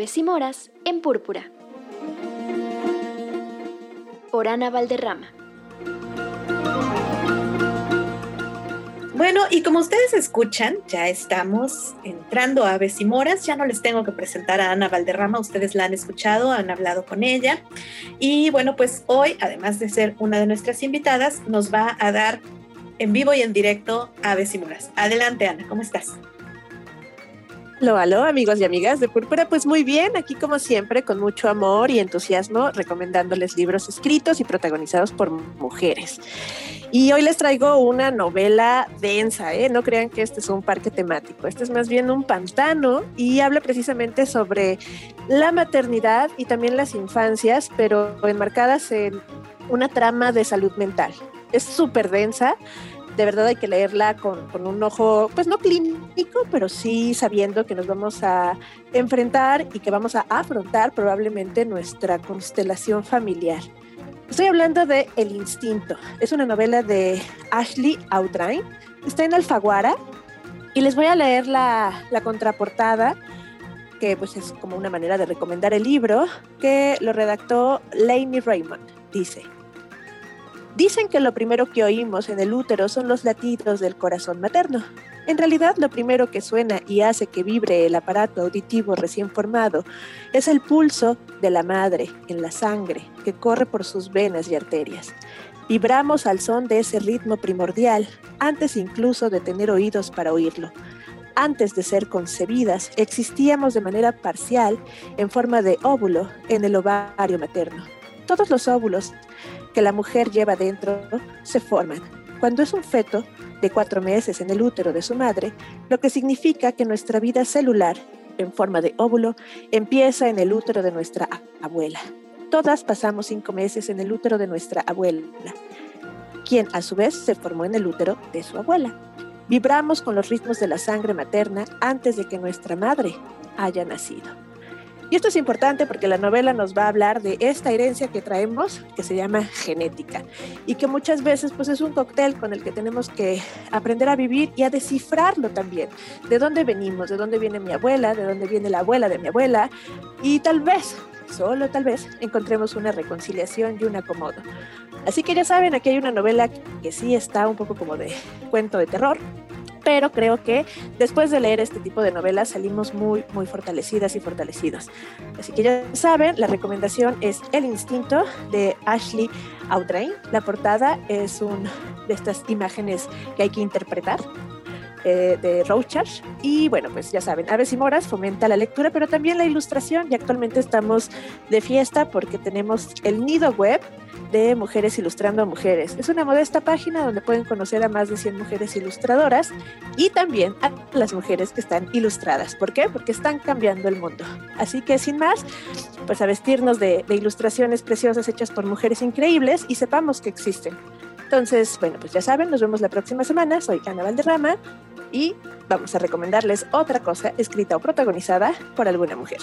Aves y Moras en Púrpura. Por Ana Valderrama. Bueno, y como ustedes escuchan, ya estamos entrando a Aves y Moras. Ya no les tengo que presentar a Ana Valderrama, ustedes la han escuchado, han hablado con ella. Y bueno, pues hoy, además de ser una de nuestras invitadas, nos va a dar en vivo y en directo Aves y Moras. Adelante, Ana, ¿cómo estás? Aló, aló, amigos y amigas de Púrpura. Pues muy bien, aquí como siempre, con mucho amor y entusiasmo, recomendándoles libros escritos y protagonizados por mujeres. Y hoy les traigo una novela densa, ¿eh? No crean que este es un parque temático, este es más bien un pantano y habla precisamente sobre la maternidad y también las infancias, pero enmarcadas en una trama de salud mental. Es súper densa, de verdad hay que leerla con, un ojo, pues no clínico, pero sí sabiendo que nos vamos a enfrentar y que vamos a afrontar probablemente nuestra constelación familiar. Estoy hablando de El Instinto. Es una novela de Ashley Audrain. Está en Alfaguara y les voy a leer la, contraportada que pues es como una manera de recomendar el libro, que lo redactó Lainey Raymond. Dice, Dicen que lo primero que oímos en el útero son los latidos del corazón materno. En realidad, lo primero que suena y hace que vibre el aparato auditivo recién formado es el pulso de la madre en la sangre que corre por sus venas y arterias. Vibramos al son de ese ritmo primordial, antes incluso de tener oídos para oírlo. Antes de ser concebidas, existíamos de manera parcial en forma de óvulo en el ovario materno. Todos los óvulos que la mujer lleva dentro se forman. Cuando es un feto de cuatro meses en el útero de su madre, lo que significa que nuestra vida celular, en forma de óvulo, empieza en el útero de nuestra abuela. Todas pasamos cinco meses en el útero de nuestra abuela, quien a su vez se formó en el útero de su abuela. Vibramos con los ritmos de la sangre materna antes de que nuestra madre haya nacido. Y esto es importante porque la novela nos va a hablar de esta herencia que traemos, que se llama genética, y que muchas veces pues es un cóctel con el que tenemos que aprender a vivir y a descifrarlo también. ¿De dónde venimos? ¿De dónde viene mi abuela? ¿De dónde viene la abuela de mi abuela? Y tal vez, solo tal vez, encontremos una reconciliación y un acomodo. Así que ya saben, aquí hay una novela que sí está un poco como de cuento de terror, pero creo que después de leer este tipo de novelas salimos muy, muy fortalecidas y fortalecidos. Así que ya saben, la recomendación es El Instinto de Ashley Audrain. La portada es un de estas imágenes que hay que interpretar. Eh, de Rochard. Y bueno, pues ya saben, Aves y Moras fomenta la lectura, pero también la ilustración. Y actualmente estamos de fiesta porque tenemos el nido web de Mujeres Ilustrando a Mujeres. Es una modesta página donde pueden conocer a más de 100 mujeres ilustradoras y también a las mujeres que están ilustradas. ¿Por qué? Porque están cambiando el mundo. Así que sin más, pues a vestirnos de, de ilustraciones preciosas hechas por mujeres increíbles y sepamos que existen. Entonces, bueno, pues ya saben, nos vemos la próxima semana. Soy Ana Valderrama y vamos a recomendarles otra cosa escrita o protagonizada por alguna mujer.